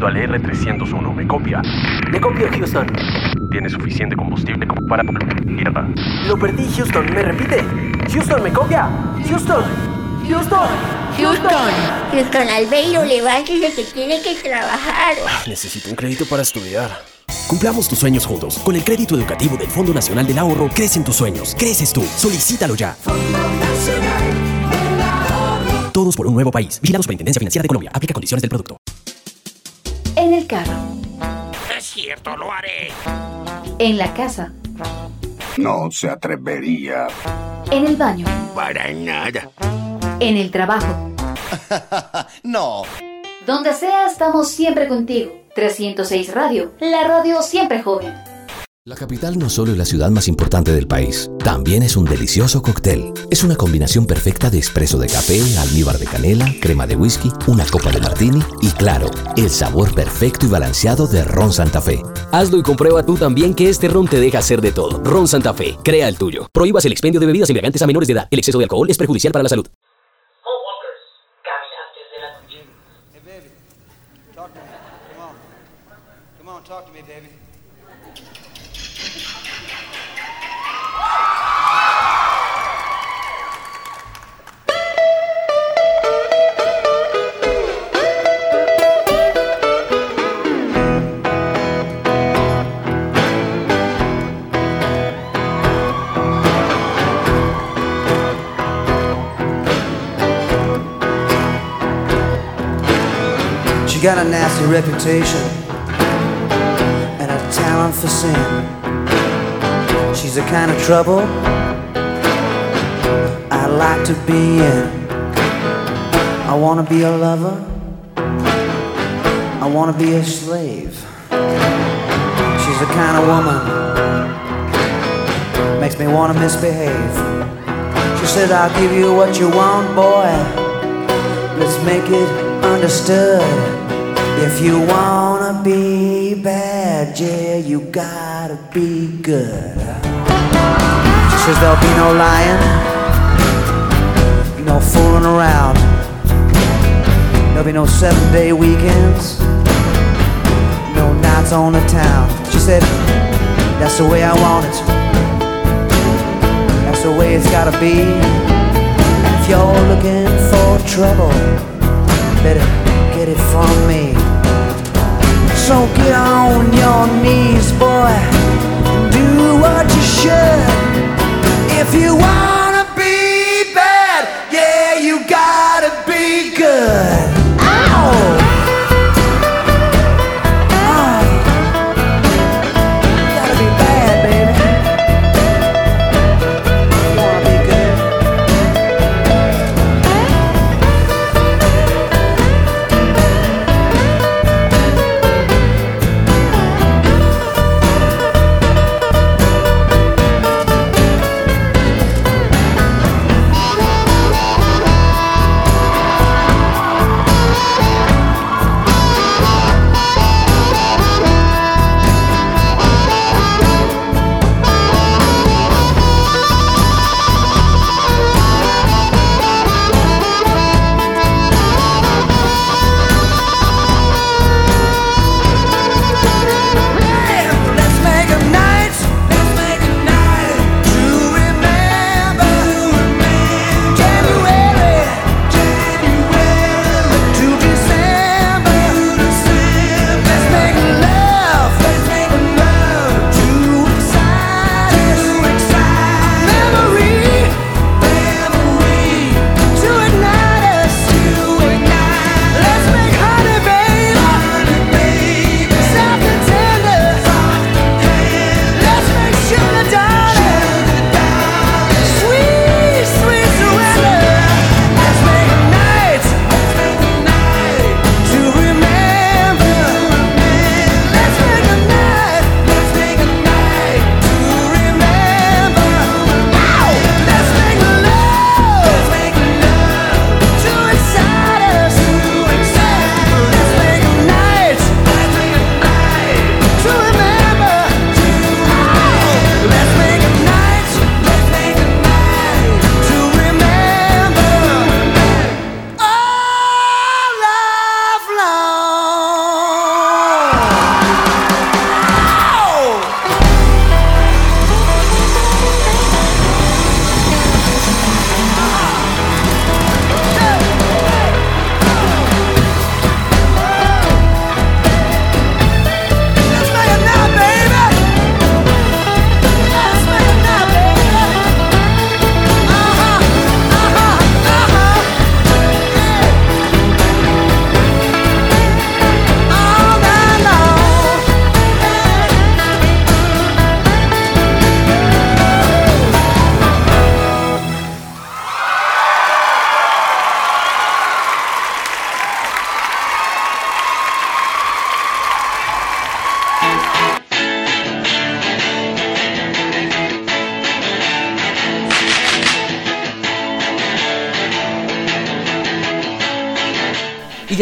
Llamando al R301. ¿Me copia? Le copio, Houston. ¿Tiene suficiente combustible como para tierra? Lo perdí, Houston. ¿Me repite? Houston, ¿me copia? Houston. Houston. Houston. Houston Albeiro, levántese que tiene que trabajar. Necesito un crédito para estudiar. Cumplamos tus sueños juntos. Con el crédito educativo del Fondo Nacional del Ahorro, crecen tus sueños. Creces tú. Solicítalo ya. Todos por un nuevo país. Vigilado Superintendencia Financiera de Colombia. Aplica condiciones del producto. En la casa, No se atrevería. en el baño, Para nada. en el trabajo. no. Donde sea, estamos siempre contigo. 306 Radio, la radio siempre joven. La capital no solo es la ciudad más importante del país, también es un delicioso cóctel. Es una combinación perfecta de espresso de café, almíbar de canela, crema de whisky, una copa de martini y claro, el sabor perfecto y balanceado de ron Santa Fe. Hazlo y comprueba tú también que este ron te deja hacer de todo. Ron Santa Fe, crea el tuyo. Prohíbas el expendio de bebidas embriagantes a menores de edad. El exceso de alcohol es perjudicial para la salud. She got a nasty reputation and a talent for sin. She's the kind of trouble I like to be in. I wanna be a lover. I wanna be a slave. She's the kind of woman makes me wanna misbehave. She said, I'll give you what you want, boy. Let's make it understood. If you wanna be bad, yeah, you gotta be good. She says there'll be no lying, no fooling around. There'll be no seven day weekends, no nights on the town. She said, that's the way I want it. That's the way it's gotta be. If you're looking for trouble, better get it from me. So get on your knees, boy. Do what you should. If you wanna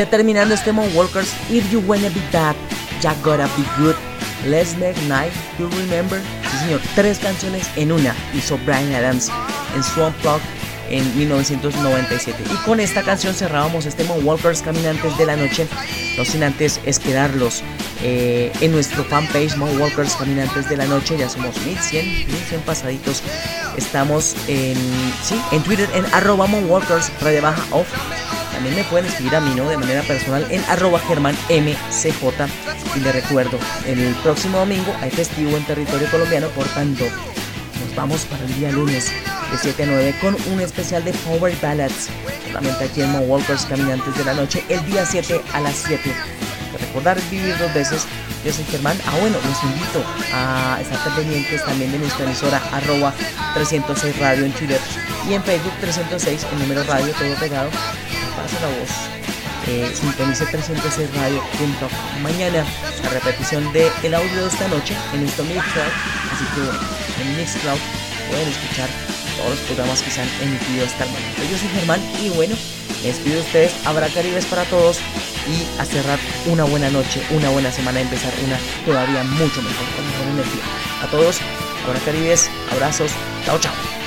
terminando este Moonwalkers, If You Wanna Be Bad, Ya Gotta Be Good, Let's Make Night, You Remember. Sí, señor, tres canciones en una hizo Brian Adams en Swamp Plug en 1997. Y con esta canción cerrábamos este Moonwalkers Caminantes de la Noche. No sin antes esperarlos eh, en nuestro fanpage Moonwalkers Caminantes de la Noche. Ya somos 1100, 1100 pasaditos. Estamos en, sí, en Twitter en arroba Moonwalkers, baja off. También me pueden escribir a mí, ¿no? De manera personal en arroba germanmcj. Y les recuerdo, el próximo domingo hay festivo en territorio colombiano, por tanto, nos vamos para el día lunes de 7 a 9 con un especial de Power Ballads. Solamente aquí en Walkers Caminantes de la Noche, el día 7 a las 7. De recordar vivir dos veces. Yo soy Germán. Ah, bueno, los invito a estar pendientes también de nuestra emisora arroba 306 Radio en Twitter y en Facebook 306 el número radio todo pegado. Pasa la voz. Eh, sintonice 306 Radio. Mañana la repetición el audio de esta noche en nuestro Mixcloud. Así que bueno, en Mixcloud pueden escuchar todos los programas que se han emitido hasta el. Yo soy Germán y bueno, me despido de ustedes. Habrá Caribes para todos y a cerrar una buena noche, una buena semana, empezar una todavía mucho mejor, con mejor energía. A todos, habrá Caribes, abrazos, chao chao.